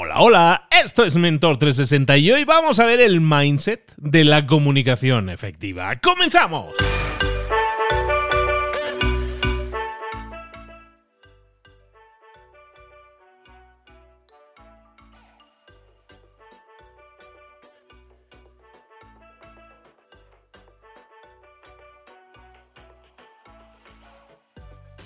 Hola, hola, esto es Mentor 360 y hoy vamos a ver el mindset de la comunicación efectiva. ¡Comenzamos!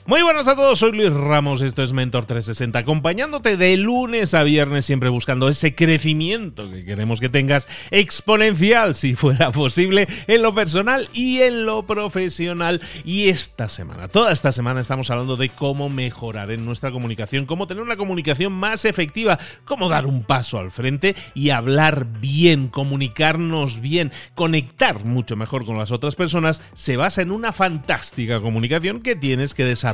Muy buenas a todos, soy Luis Ramos, esto es Mentor 360, acompañándote de lunes a viernes, siempre buscando ese crecimiento que queremos que tengas exponencial, si fuera posible, en lo personal y en lo profesional. Y esta semana, toda esta semana estamos hablando de cómo mejorar en nuestra comunicación, cómo tener una comunicación más efectiva, cómo dar un paso al frente y hablar bien, comunicarnos bien, conectar mucho mejor con las otras personas, se basa en una fantástica comunicación que tienes que desarrollar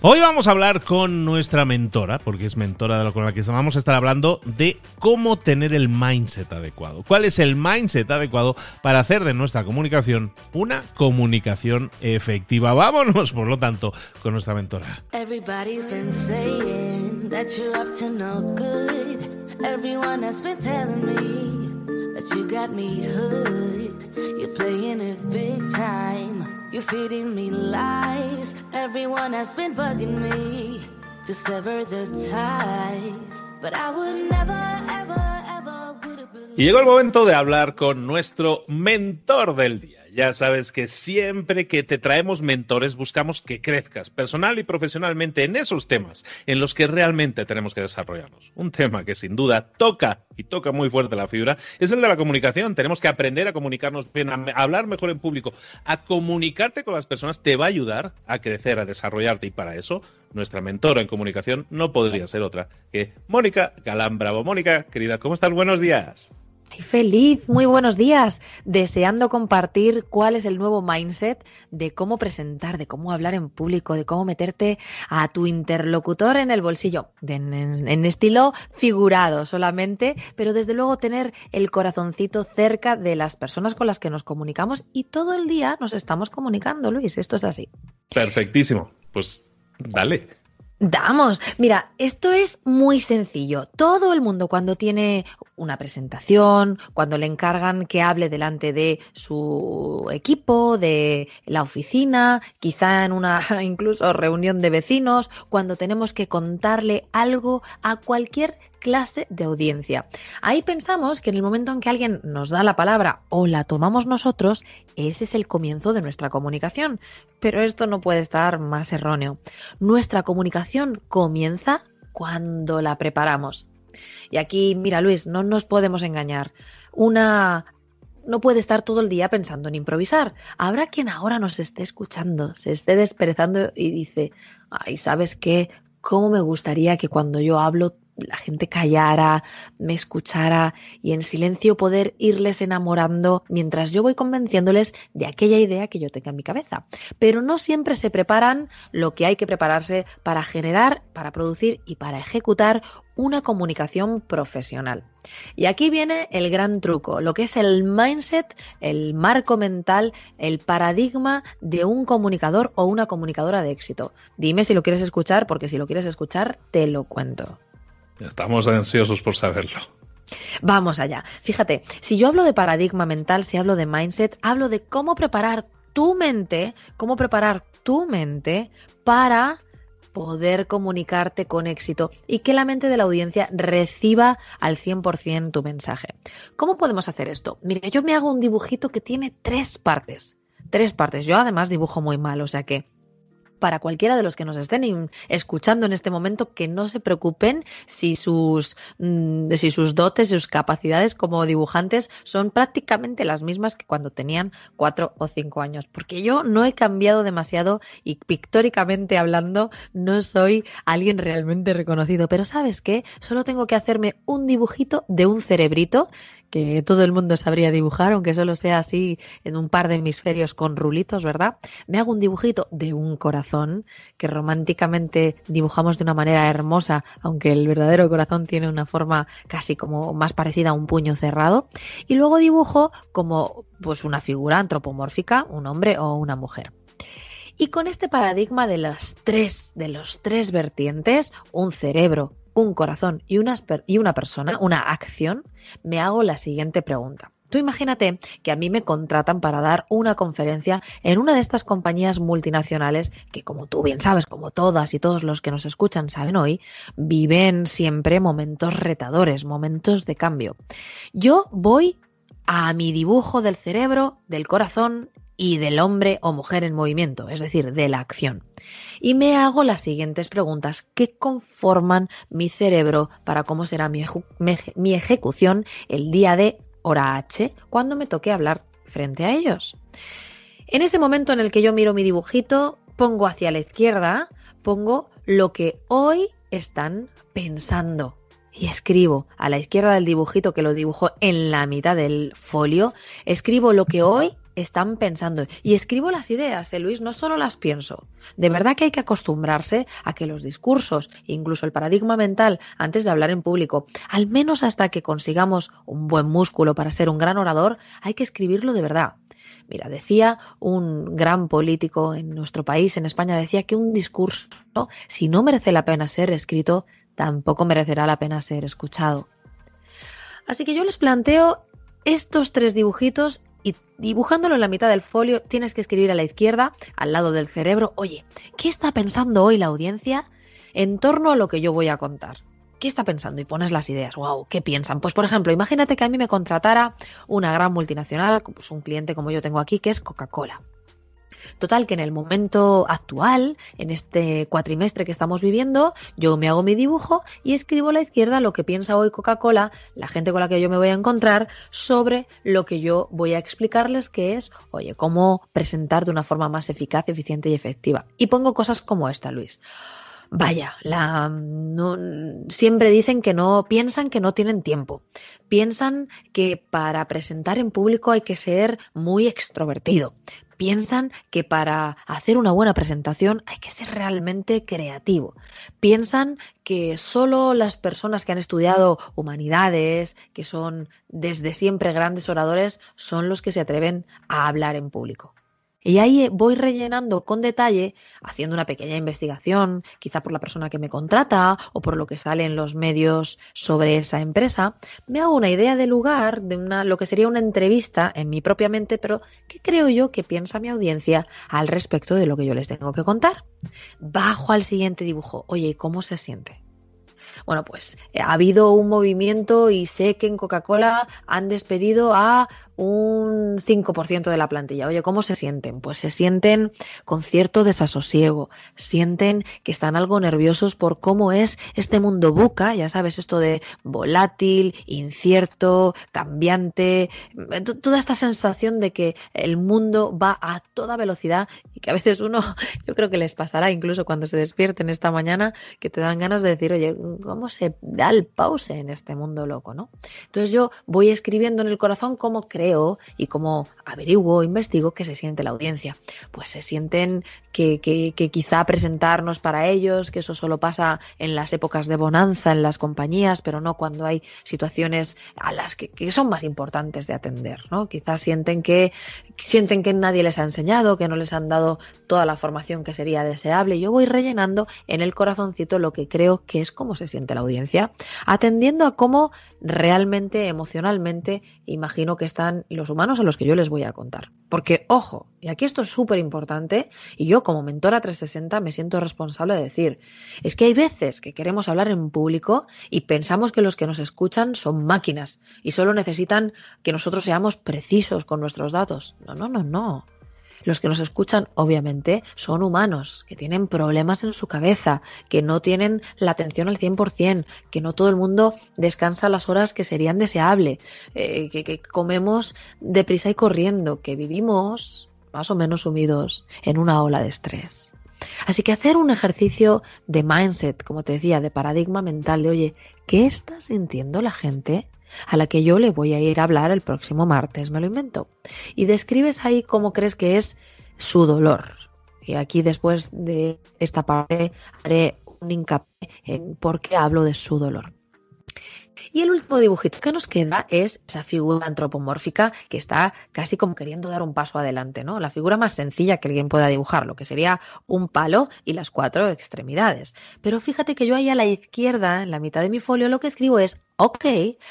Hoy vamos a hablar con nuestra mentora, porque es mentora de lo con la que vamos a estar hablando de cómo tener el mindset adecuado. ¿Cuál es el mindset adecuado para hacer de nuestra comunicación una comunicación efectiva? Vámonos, por lo tanto, con nuestra mentora. You're feeding me lies. Everyone has been bugging me to sever the ties. But I would never, ever, ever. Y llegó el momento de hablar con nuestro mentor del día. Ya sabes que siempre que te traemos mentores buscamos que crezcas personal y profesionalmente en esos temas en los que realmente tenemos que desarrollarnos. Un tema que sin duda toca y toca muy fuerte la fibra es el de la comunicación. Tenemos que aprender a comunicarnos bien, a hablar mejor en público, a comunicarte con las personas te va a ayudar a crecer, a desarrollarte y para eso nuestra mentora en comunicación no podría ser otra que Mónica Galán Bravo. Mónica, querida, ¿cómo estás? Buenos días feliz, muy buenos días, deseando compartir cuál es el nuevo mindset de cómo presentar, de cómo hablar en público, de cómo meterte a tu interlocutor en el bolsillo, en, estilo figurado solamente, pero desde luego tener el corazoncito cerca de las personas con las que nos comunicamos y todo el día nos estamos comunicando, Luis, esto es así. Perfectísimo, pues dale. Damos, mira, esto es muy sencillo. Todo el mundo cuando tiene una presentación, cuando le encargan que hable delante de su equipo, de la oficina, quizá en una incluso reunión de vecinos, cuando tenemos que contarle algo a cualquier clase de audiencia. Ahí pensamos que en el momento en que alguien nos da la palabra o la tomamos nosotros, ese es el comienzo de nuestra comunicación. Pero esto no puede estar más erróneo. Nuestra comunicación comienza cuando la preparamos. Y aquí, mira Luis, no nos podemos engañar. Una no puede estar todo el día pensando en improvisar. Habrá quien ahora nos esté escuchando, se esté desperezando y dice, ay, ¿sabes qué? ¿Cómo me gustaría que cuando yo hablo la gente callara, me escuchara y en silencio poder irles enamorando mientras yo voy convenciéndoles de aquella idea que yo tenga en mi cabeza. Pero no siempre se preparan lo que hay que prepararse para generar, para producir y para ejecutar una comunicación profesional. Y aquí viene el gran truco, lo que es el mindset, el marco mental, el paradigma de un comunicador o una comunicadora de éxito. Dime si lo quieres escuchar, porque si lo quieres escuchar, te lo cuento. Estamos ansiosos por saberlo. Vamos allá. Fíjate, si yo hablo de paradigma mental, si hablo de mindset, hablo de cómo preparar tu mente, cómo preparar tu mente para poder comunicarte con éxito y que la mente de la audiencia reciba al 100% tu mensaje. ¿Cómo podemos hacer esto? Mira, yo me hago un dibujito que tiene tres partes. Tres partes. Yo además dibujo muy mal, o sea que para cualquiera de los que nos estén escuchando en este momento que no se preocupen si sus, mm, si sus dotes, sus capacidades como dibujantes son prácticamente las mismas que cuando tenían cuatro o cinco años. Porque yo no he cambiado demasiado y pictóricamente hablando no soy alguien realmente reconocido. Pero ¿sabes qué? Solo tengo que hacerme un dibujito de un cerebrito que todo el mundo sabría dibujar, aunque solo sea así en un par de hemisferios con rulitos, ¿verdad? Me hago un dibujito de un corazón que románticamente dibujamos de una manera hermosa, aunque el verdadero corazón tiene una forma casi como más parecida a un puño cerrado, y luego dibujo como pues una figura antropomórfica, un hombre o una mujer. Y con este paradigma de las tres, de los tres vertientes, un cerebro, un corazón y una, y una persona, una acción, me hago la siguiente pregunta. Tú imagínate que a mí me contratan para dar una conferencia en una de estas compañías multinacionales que, como tú bien sabes, como todas y todos los que nos escuchan saben hoy, viven siempre momentos retadores, momentos de cambio. Yo voy a mi dibujo del cerebro, del corazón y del hombre o mujer en movimiento, es decir, de la acción. Y me hago las siguientes preguntas que conforman mi cerebro para cómo será mi, mi ejecución el día de hora H cuando me toque hablar frente a ellos. En ese momento en el que yo miro mi dibujito, pongo hacia la izquierda, pongo lo que hoy están pensando. Y escribo a la izquierda del dibujito que lo dibujo en la mitad del folio, escribo lo que hoy están pensando. Y escribo las ideas, ¿eh, Luis, no solo las pienso. De verdad que hay que acostumbrarse a que los discursos, incluso el paradigma mental, antes de hablar en público, al menos hasta que consigamos un buen músculo para ser un gran orador, hay que escribirlo de verdad. Mira, decía un gran político en nuestro país, en España, decía que un discurso, si no merece la pena ser escrito, tampoco merecerá la pena ser escuchado. Así que yo les planteo estos tres dibujitos y dibujándolo en la mitad del folio tienes que escribir a la izquierda, al lado del cerebro, oye, ¿qué está pensando hoy la audiencia en torno a lo que yo voy a contar? ¿Qué está pensando? Y pones las ideas. ¡Wow! ¿Qué piensan? Pues, por ejemplo, imagínate que a mí me contratara una gran multinacional, pues un cliente como yo tengo aquí, que es Coca-Cola. Total, que en el momento actual, en este cuatrimestre que estamos viviendo, yo me hago mi dibujo y escribo a la izquierda lo que piensa hoy Coca-Cola, la gente con la que yo me voy a encontrar, sobre lo que yo voy a explicarles, que es, oye, cómo presentar de una forma más eficaz, eficiente y efectiva. Y pongo cosas como esta, Luis. Vaya, la, siempre dicen que no, piensan que no tienen tiempo. Piensan que para presentar en público hay que ser muy extrovertido piensan que para hacer una buena presentación hay que ser realmente creativo. Piensan que solo las personas que han estudiado humanidades, que son desde siempre grandes oradores, son los que se atreven a hablar en público. Y ahí voy rellenando con detalle, haciendo una pequeña investigación, quizá por la persona que me contrata o por lo que sale en los medios sobre esa empresa, me hago una idea del lugar, de una, lo que sería una entrevista en mi propia mente, pero ¿qué creo yo que piensa mi audiencia al respecto de lo que yo les tengo que contar? Bajo al siguiente dibujo, oye, ¿cómo se siente? Bueno, pues ha habido un movimiento y sé que en Coca-Cola han despedido a un 5% de la plantilla. Oye, ¿cómo se sienten? Pues se sienten con cierto desasosiego, sienten que están algo nerviosos por cómo es este mundo buca, ya sabes, esto de volátil, incierto, cambiante, toda esta sensación de que el mundo va a toda velocidad y que a veces uno, yo creo que les pasará incluso cuando se despierten esta mañana, que te dan ganas de decir, oye, ¿cómo se da el pause en este mundo loco, no? Entonces yo voy escribiendo en el corazón cómo creo y cómo averiguo, investigo qué se siente la audiencia. Pues se sienten que, quizá presentarnos para ellos, que eso solo pasa en las épocas de bonanza en las compañías, pero no cuando hay situaciones a las que, son más importantes de atender, ¿no? Quizás sienten que, sienten que nadie les ha enseñado, que no les han dado toda la formación que sería deseable. Yo voy rellenando en el corazoncito lo que creo que es cómo se siente la audiencia, atendiendo a cómo realmente, emocionalmente, imagino que están los humanos a los que yo les voy a contar. Porque, ojo, y aquí esto es súper importante, y yo como mentora 360 me siento responsable de decir, es que hay veces que queremos hablar en público y pensamos que los que nos escuchan son máquinas y solo necesitan que nosotros seamos precisos con nuestros datos. No, no, no, no. Los que nos escuchan, obviamente, son humanos, que tienen problemas en su cabeza, que no tienen la atención al 100%, que no todo el mundo descansa las horas que serían deseable, eh, que, que comemos deprisa y corriendo, que vivimos más o menos sumidos en una ola de estrés. Así que hacer un ejercicio de mindset, como te decía, de paradigma mental, de oye, ¿qué está sintiendo la gente a la que yo le voy a ir a hablar el próximo martes, me lo invento. Y describes ahí cómo crees que es su dolor. Y aquí después de esta parte haré un hincapié en por qué hablo de su dolor. Y el último dibujito que nos queda es esa figura antropomórfica que está casi como queriendo dar un paso adelante, ¿no? La figura más sencilla que alguien pueda dibujar, lo que sería un palo y las cuatro extremidades. Pero fíjate que yo ahí a la izquierda, en la mitad de mi folio, lo que escribo es OK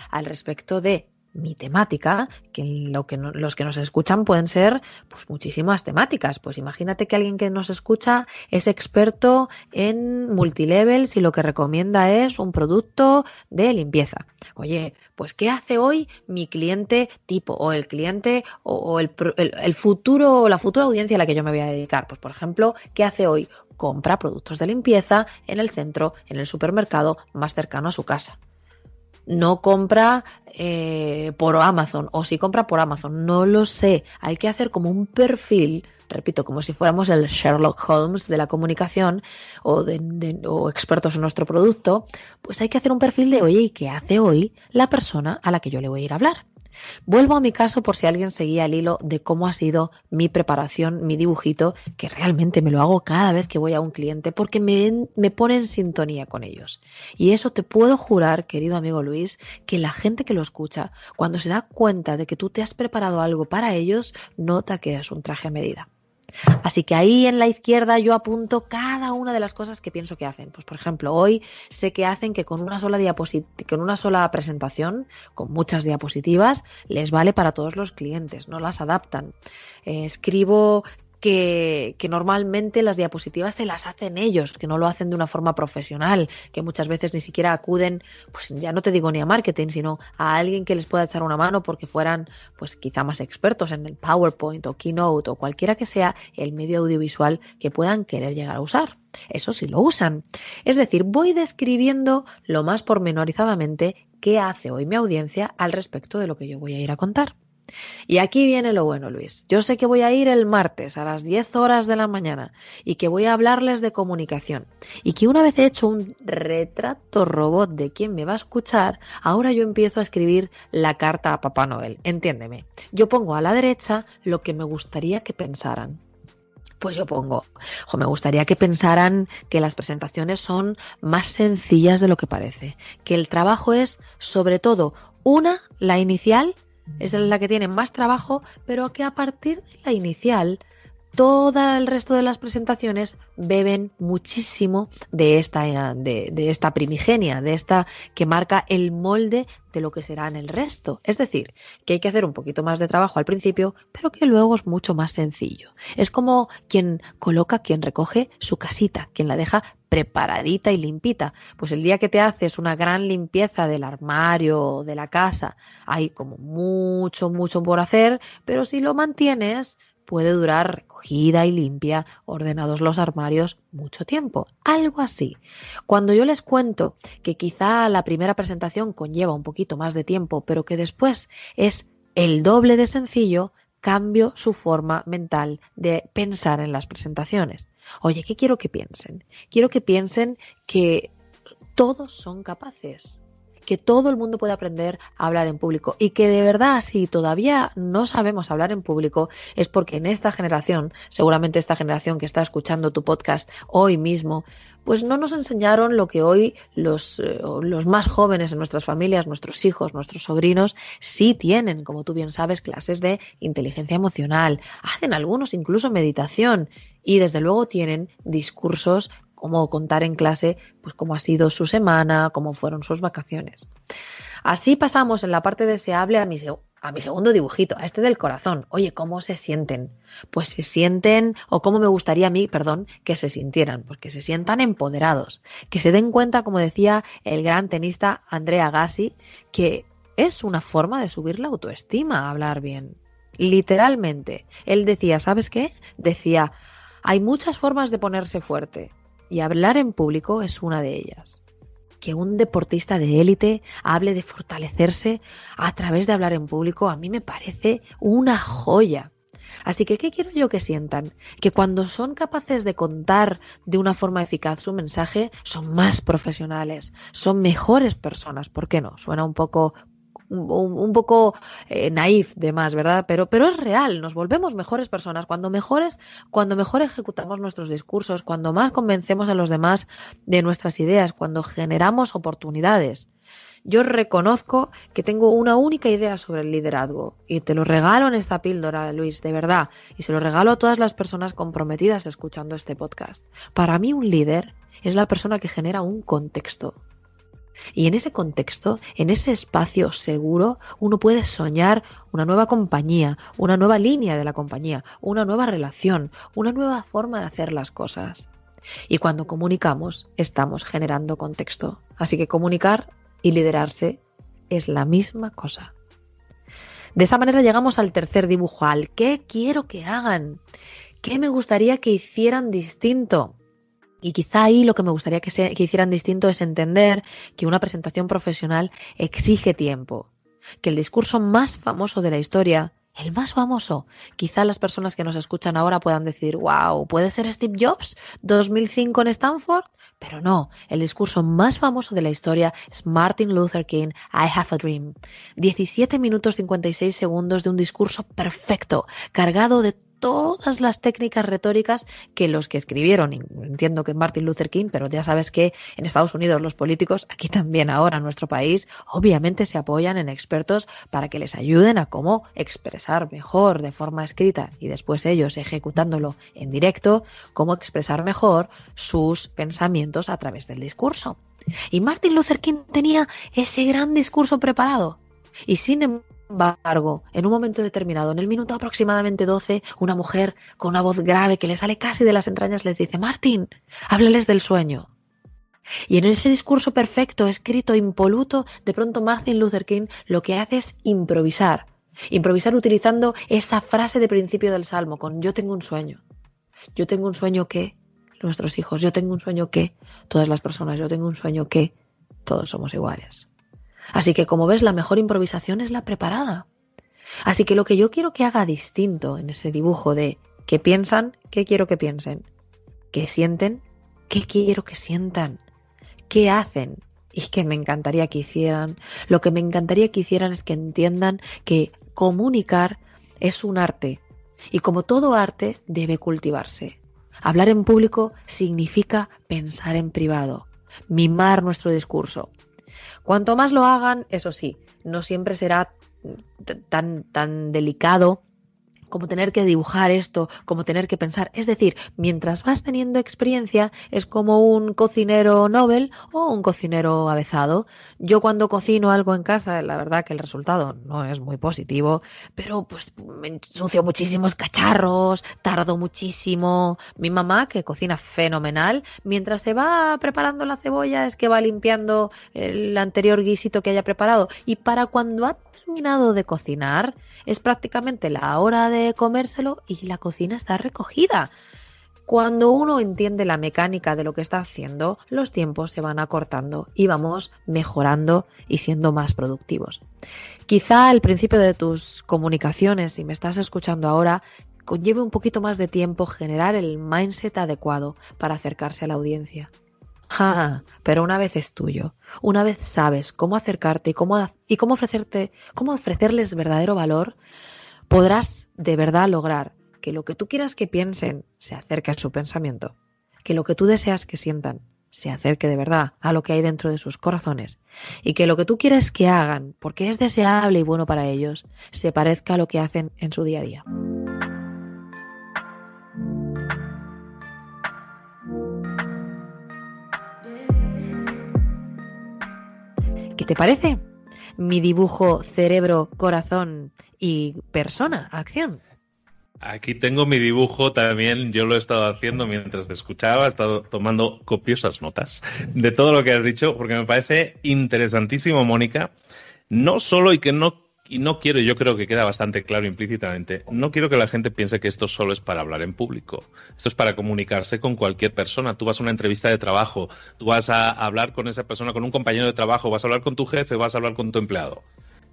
al respecto de mi temática, que, lo que los que nos escuchan pueden ser pues, muchísimas temáticas. Pues imagínate que alguien que nos escucha es experto en multilevels y lo que recomienda es un producto de limpieza. Oye, pues ¿qué hace hoy mi cliente tipo o el cliente o, el, el futuro o la futura audiencia a la que yo me voy a dedicar? Pues por ejemplo, ¿qué hace hoy? Compra productos de limpieza en el centro, en el supermercado más cercano a su casa no compra eh, por Amazon o si compra por Amazon, no lo sé. Hay que hacer como un perfil, repito, como si fuéramos el Sherlock Holmes de la comunicación o, de, o expertos en nuestro producto, pues hay que hacer un perfil de, oye, ¿y qué hace hoy la persona a la que yo le voy a ir a hablar? Vuelvo a mi caso por si alguien seguía el hilo de cómo ha sido mi preparación, mi dibujito, que realmente me lo hago cada vez que voy a un cliente porque me, me pone en sintonía con ellos. Y eso te puedo jurar, querido amigo Luis, que la gente que lo escucha, cuando se da cuenta de que tú te has preparado algo para ellos, nota que es un traje a medida. Así que ahí en la izquierda yo apunto cada una de las cosas que pienso que hacen. Pues por ejemplo, hoy sé que hacen que con una sola con una sola presentación, con muchas diapositivas, les vale para todos los clientes, no las adaptan. Eh, escribo que, normalmente las diapositivas se las hacen ellos, que no lo hacen de una forma profesional, que muchas veces ni siquiera acuden, pues ya no te digo ni a marketing, sino a alguien que les pueda echar una mano porque fueran, pues quizá más expertos en el PowerPoint o Keynote o cualquiera que sea el medio audiovisual que puedan querer llegar a usar. Eso sí lo usan. Es decir, voy describiendo lo más pormenorizadamente qué hace hoy mi audiencia al respecto de lo que yo voy a ir a contar. Y aquí viene lo bueno, Luis. Yo sé que voy a ir el martes a las 10 horas de la mañana y que voy a hablarles de comunicación. Y que una vez he hecho un retrato robot de quién me va a escuchar, ahora yo empiezo a escribir la carta a Papá Noel. Entiéndeme. Yo pongo a la derecha lo que me gustaría que pensaran. Pues yo pongo, o me gustaría que pensaran que las presentaciones son más sencillas de lo que parece, que el trabajo es sobre todo una, la inicial, es la que tiene más trabajo, pero que a partir de la inicial todo el resto de las presentaciones beben muchísimo de esta, de, esta primigenia, de esta que marca el molde de lo que será en el resto. Es decir, que hay que hacer un poquito más de trabajo al principio, pero que luego es mucho más sencillo. Es como quien coloca, quien recoge su casita, quien la deja preparadita y limpita. Pues el día que te haces una gran limpieza del armario, de la casa, hay como mucho, mucho por hacer, pero si lo mantienes, puede durar recogida y limpia, ordenados los armarios, mucho tiempo. Algo así. Cuando yo les cuento que quizá la primera presentación conlleva un poquito más de tiempo, pero que después es el doble de sencillo, cambio su forma mental de pensar en las presentaciones. Oye, ¿qué quiero que piensen? Quiero que piensen que todos son capaces que todo el mundo puede aprender a hablar en público y que de verdad si todavía no sabemos hablar en público es porque en esta generación, seguramente esta generación que está escuchando tu podcast hoy mismo, pues no nos enseñaron lo que hoy los, eh, los más jóvenes en nuestras familias, nuestros hijos, nuestros sobrinos, sí tienen, como tú bien sabes, clases de inteligencia emocional, hacen algunos incluso meditación y desde luego tienen discursos cómo contar en clase pues cómo ha sido su semana, cómo fueron sus vacaciones. Así pasamos en la parte deseable a mi, segundo dibujito, a este del corazón. Oye, ¿cómo se sienten? Pues se sienten, o cómo me gustaría a mí, perdón, que se sintieran, pues que se sientan empoderados, que se den cuenta, como decía el gran tenista Andrea Gassi, que es una forma de subir la autoestima, hablar bien. Literalmente. Él decía, ¿sabes qué? Decía, hay muchas formas de ponerse fuerte, y hablar en público es una de ellas. Que un deportista de élite hable de fortalecerse a través de hablar en público a mí me parece una joya. Así que, ¿qué quiero yo que sientan? Que cuando son capaces de contar de una forma eficaz su mensaje, son más profesionales, son mejores personas. ¿Por qué no? Suena un poco un, poco eh, naif de más, ¿verdad? Pero, pero es real, nos volvemos mejores personas. Cuando mejores, cuando mejor ejecutamos nuestros discursos, cuando más convencemos a los demás de nuestras ideas, cuando generamos oportunidades. Yo reconozco que tengo una única idea sobre el liderazgo y te lo regalo en esta píldora, Luis, de verdad, y se lo regalo a todas las personas comprometidas escuchando este podcast. Para mí un líder es la persona que genera un contexto. Y en ese contexto, en ese espacio seguro, uno puede soñar una nueva compañía, una nueva línea de la compañía, una nueva relación, una nueva forma de hacer las cosas. Y cuando comunicamos, estamos generando contexto. Así que comunicar y liderarse es la misma cosa. De esa manera llegamos al tercer dibujo, al qué quiero que hagan, qué me gustaría que hicieran distinto. Y quizá ahí lo que me gustaría que, se, que hicieran distinto es entender que una presentación profesional exige tiempo, que el discurso más famoso de la historia el más famoso. Quizá las personas que nos escuchan ahora puedan decir, wow, ¿puede ser Steve Jobs? ¿2005 en Stanford? Pero no, el discurso más famoso de la historia es Martin Luther King, I Have a Dream. 17 minutos 56 segundos de un discurso perfecto, cargado de todas las técnicas retóricas que los que escribieron, entiendo que Martin Luther King, pero ya sabes que en Estados Unidos los políticos, aquí también ahora en nuestro país, obviamente se apoyan en expertos para que les ayuden a cómo expresar mejor de forma escrita y después ellos ejecutándolo en directo, cómo expresar mejor sus pensamientos a través del discurso. Y Martin Luther King tenía ese gran discurso preparado. Y sin embargo, en un momento determinado, en el minuto aproximadamente 12, una mujer con una voz grave que le sale casi de las entrañas les dice, Martín, háblales del sueño. Y en ese discurso perfecto, escrito, impoluto, de pronto Martin Luther King lo que hace es improvisar. Improvisar utilizando esa frase de principio del Salmo con yo tengo un sueño. Yo tengo un sueño que nuestros hijos, yo tengo un sueño que todas las personas, yo tengo un sueño que todos somos iguales. Así que como ves, la mejor improvisación es la preparada. Así que lo que yo quiero que haga distinto en ese dibujo de qué piensan, qué quiero que piensen, qué sienten, qué quiero que sientan, qué hacen y qué me encantaría que hicieran. Lo que me encantaría que hicieran es que entiendan que comunicar es un arte y como todo arte debe cultivarse. Hablar en público significa pensar en privado, mimar nuestro discurso, Cuanto más lo hagan, eso sí, no siempre será tan, tan delicado como tener que dibujar esto, como tener que pensar. Es decir, mientras vas teniendo experiencia, es como un cocinero Nobel o un cocinero avezado. Yo cuando cocino algo en casa, la verdad que el resultado no es muy positivo, pero pues me ensucio muchísimos cacharros, tardo muchísimo. Mi mamá, que cocina fenomenal, mientras se va preparando la cebolla, es que va limpiando el anterior guisito que haya preparado. Y para cuando ha terminado de cocinar, es prácticamente la hora de comérselo y la cocina está recogida. Cuando uno entiende la mecánica de lo que está haciendo, los tiempos se van acortando y vamos mejorando y siendo más productivos. Quizá al principio de tus comunicaciones, si me estás escuchando ahora, conlleve un poquito más de tiempo generar el mindset adecuado para acercarse a la audiencia. Ja, pero una vez es tuyo, una vez sabes cómo acercarte y cómo, y cómo ofrecerte, cómo ofrecerles verdadero valor, podrás de verdad lograr que lo que tú quieras que piensen se acerque a su pensamiento, que lo que tú deseas que sientan se acerque de verdad a lo que hay dentro de sus corazones y que lo que tú quieres que hagan, porque es deseable y bueno para ellos, se parezca a lo que hacen en su día a día. ¿Qué te parece? Mi dibujo cerebro, corazón y persona, acción. Aquí tengo mi dibujo también, yo lo he estado haciendo mientras te escuchaba, he estado tomando copiosas notas de todo lo que has dicho, porque me parece interesantísimo, Mónica, no solo y que no y no quiero, yo creo que queda bastante claro implícitamente, no quiero que la gente piense que esto solo es para hablar en público. Esto es para comunicarse con cualquier persona. Tú vas a una entrevista de trabajo, tú vas a hablar con esa persona, con un compañero de trabajo, vas a hablar con tu jefe, vas a hablar con tu empleado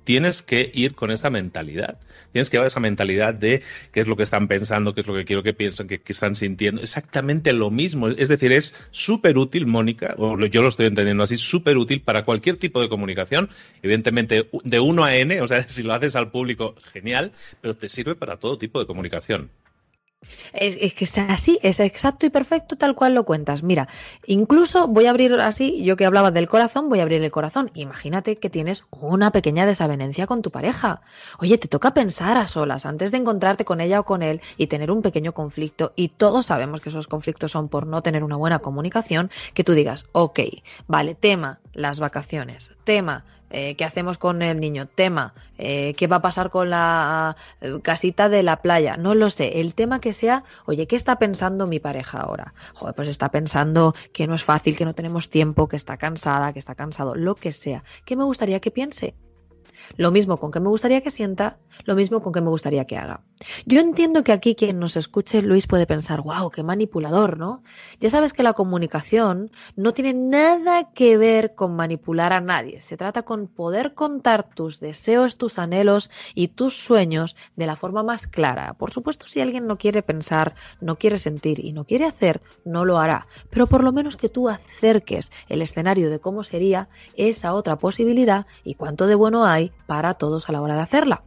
tienes que ir con esa mentalidad. Tienes que llevar esa mentalidad de qué es lo que están pensando, qué es lo que quiero que piensen, qué, están sintiendo. Exactamente lo mismo. Es decir, es súper útil, Mónica, o yo lo estoy entendiendo así, súper útil para cualquier tipo de comunicación. Evidentemente, de uno a N, o sea, si lo haces al público, genial, pero te sirve para todo tipo de comunicación. Es, que es así, es exacto y perfecto tal cual lo cuentas. Mira, incluso voy a abrir así, yo que hablaba del corazón, voy a abrir el corazón. Imagínate que tienes una pequeña desavenencia con tu pareja. Oye, te toca pensar a solas antes de encontrarte con ella o con él y tener un pequeño conflicto. Y todos sabemos que esos conflictos son por no tener una buena comunicación. Que tú digas, ok, vale, tema, las vacaciones, tema, eh, ¿Qué hacemos con el niño? Tema. Eh, ¿Qué va a pasar con la eh, casita de la playa? No lo sé. El tema que sea, oye, ¿qué está pensando mi pareja ahora? Joder, pues está pensando que no es fácil, que no tenemos tiempo, que está cansada, que está cansado, lo que sea. ¿Qué me gustaría que piense? Lo mismo con que me gustaría que sienta, lo mismo con que me gustaría que haga. Yo entiendo que aquí quien nos escuche, Luis, puede pensar, wow, qué manipulador, ¿no? Ya sabes que la comunicación no tiene nada que ver con manipular a nadie. Se trata con poder contar tus deseos, tus anhelos y tus sueños de la forma más clara. Por supuesto, si alguien no quiere pensar, no quiere sentir y no quiere hacer, no lo hará. Pero por lo menos que tú acerques el escenario de cómo sería esa otra posibilidad y cuánto de bueno hay para todos a la hora de hacerla.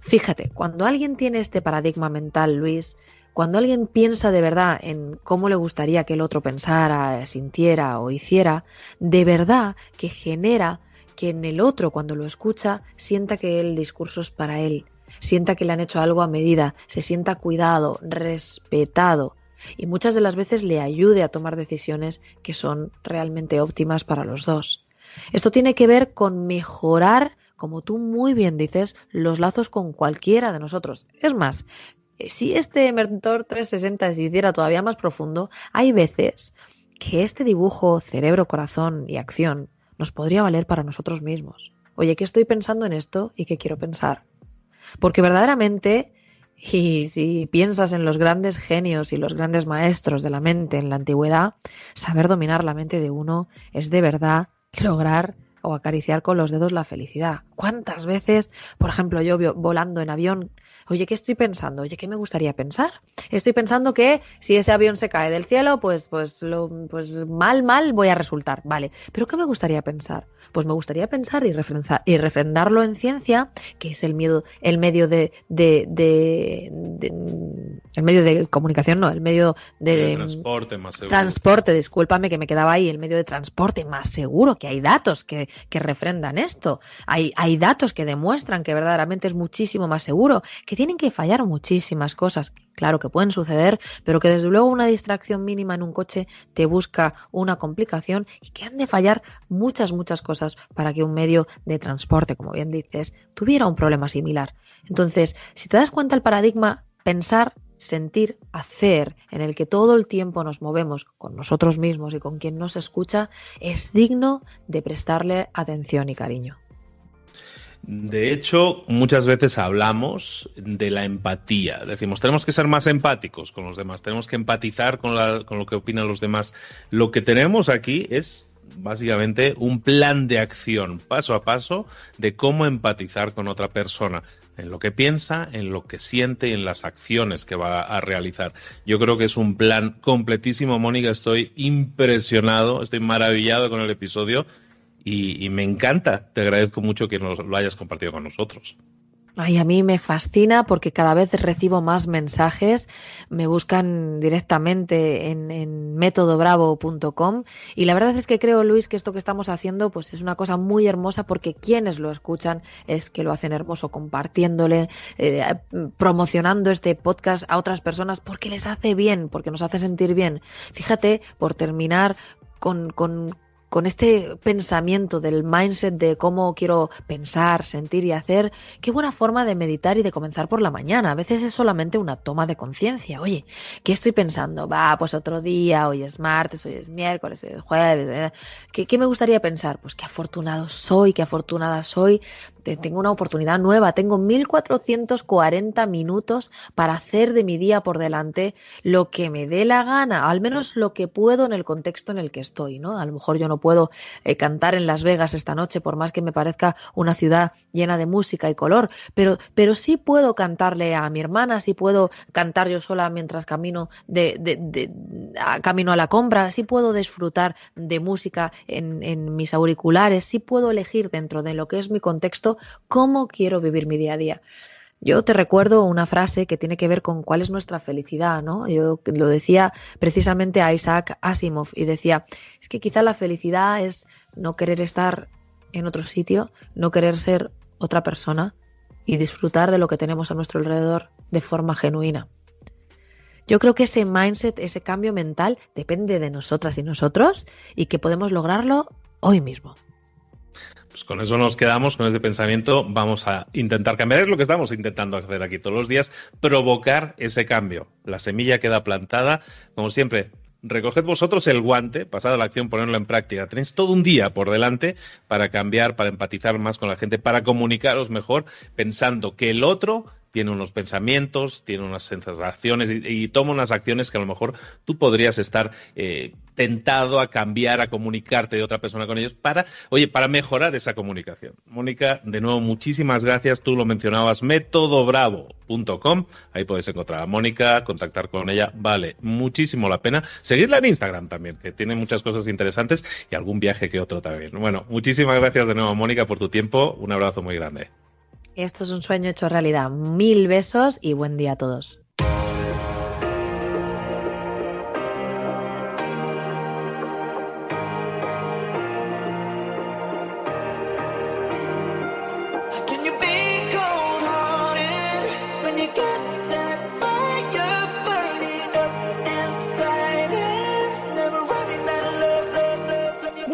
Fíjate, cuando alguien tiene este paradigma mental, Luis, cuando alguien piensa de verdad en cómo le gustaría que el otro pensara, sintiera o hiciera, de verdad que genera que en el otro, cuando lo escucha, sienta que el discurso es para él, sienta que le han hecho algo a medida, se sienta cuidado, respetado y muchas de las veces le ayude a tomar decisiones que son realmente óptimas para los dos. Esto tiene que ver con mejorar como tú muy bien dices, los lazos con cualquiera de nosotros. Es más, eh, si este mentor 360 se hiciera todavía más profundo, hay veces que este dibujo cerebro, corazón y acción nos podría valer para nosotros mismos. Oye, ¿qué estoy pensando en esto y qué quiero pensar? Porque verdaderamente, y si piensas en los grandes genios y los grandes maestros de la mente en la antigüedad, saber dominar la mente de uno es de verdad lograr o acariciar con los dedos la felicidad. ¿Cuántas veces, por ejemplo, yo volando en avión, oye, ¿qué estoy pensando? Oye, ¿qué me gustaría pensar? Estoy pensando que si ese avión se cae del cielo, pues, pues, lo, pues mal, mal voy a resultar. Vale, pero ¿qué me gustaría pensar? Pues me gustaría pensar y, y refrendarlo en ciencia, que es el miedo, el medio de, de, de, el medio de comunicación, no, el medio de, transporte más seguro. Transporte, discúlpame que me quedaba ahí, el medio de transporte más seguro, que hay datos que, que refrendan esto. Hay, hay datos que demuestran que verdaderamente es muchísimo más seguro, que tienen que fallar muchísimas cosas, claro que pueden suceder, pero que desde luego una distracción mínima en un coche te busca una complicación y que han de fallar muchas, muchas cosas para que un medio de transporte, como bien dices, tuviera un problema similar. Entonces, si te das cuenta el paradigma, pensar sentir, hacer, en el que todo el tiempo nos movemos con nosotros mismos y con quien nos escucha, es digno de prestarle atención y cariño. De hecho, muchas veces hablamos de la empatía. Decimos, tenemos que ser más empáticos con los demás, tenemos que empatizar con, lo que opinan los demás. Lo que tenemos aquí es básicamente un plan de acción paso a paso de cómo empatizar con otra persona en lo que piensa, en lo que siente y en las acciones que va a realizar. Yo creo que es un plan completísimo, Mónica. Estoy impresionado, estoy maravillado con el episodio y, me encanta. Te agradezco mucho que nos lo hayas compartido con nosotros. Ay, a mí me fascina porque cada vez recibo más mensajes, me buscan directamente en, métodobravo.com y la verdad es que creo, Luis, que esto que estamos haciendo pues es una cosa muy hermosa porque quienes lo escuchan es que lo hacen hermoso compartiéndole, eh, promocionando este podcast a otras personas porque les hace bien, porque nos hace sentir bien. Fíjate, por terminar, con, con, con este pensamiento del mindset de cómo quiero pensar, sentir y hacer, qué buena forma de meditar y de comenzar por la mañana. A veces es solamente una toma de conciencia. Oye, ¿qué estoy pensando? Va, pues otro día, hoy es martes, hoy es miércoles, hoy es jueves. Eh, ¿Qué, ¿Qué me gustaría pensar? Pues qué afortunado soy, qué afortunada soy tengo una oportunidad nueva, tengo 1440 minutos para hacer de mi día por delante lo que me dé la gana, al menos lo que puedo en el contexto en el que estoy, ¿no? A lo mejor yo no puedo eh, cantar en Las Vegas esta noche, por más que me parezca una ciudad llena de música y color, pero, pero sí puedo cantarle a mi hermana, sí puedo cantar yo sola mientras camino de, de, de a, camino a la compra, sí puedo disfrutar de música en, en mis auriculares, sí puedo elegir dentro de lo que es mi contexto cómo quiero vivir mi día a día. Yo te recuerdo una frase que tiene que ver con cuál es nuestra felicidad, ¿no? Yo lo decía precisamente a Isaac Asimov y decía, es que quizá la felicidad es no querer estar en otro sitio, no querer ser otra persona y disfrutar de lo que tenemos a nuestro alrededor de forma genuina. Yo creo que ese mindset, ese cambio mental depende de nosotras y nosotros y que podemos lograrlo hoy mismo. Pues con eso nos quedamos, con ese pensamiento. Vamos a intentar cambiar. Es lo que estamos intentando hacer aquí todos los días, provocar ese cambio. La semilla queda plantada. Como siempre, recoged vosotros el guante, pasad la acción, ponerlo en práctica. Tenéis todo un día por delante para cambiar, para empatizar más con la gente, para comunicaros mejor, pensando que el otro tiene unos pensamientos, tiene unas sensaciones y, toma unas acciones que a lo mejor tú podrías estar eh, tentado a cambiar, a comunicarte de otra persona con ellos para, oye, para mejorar esa comunicación. Mónica, de nuevo, muchísimas gracias. Tú lo mencionabas, métodobravo.com. Ahí puedes encontrar a Mónica, contactar con ella. Vale, muchísimo la pena. Seguirla en Instagram también, que tiene muchas cosas interesantes y algún viaje que otro también. Bueno, muchísimas gracias de nuevo, Mónica, por tu tiempo. Un abrazo muy grande. Esto es un sueño hecho realidad. Mil besos y buen día a todos.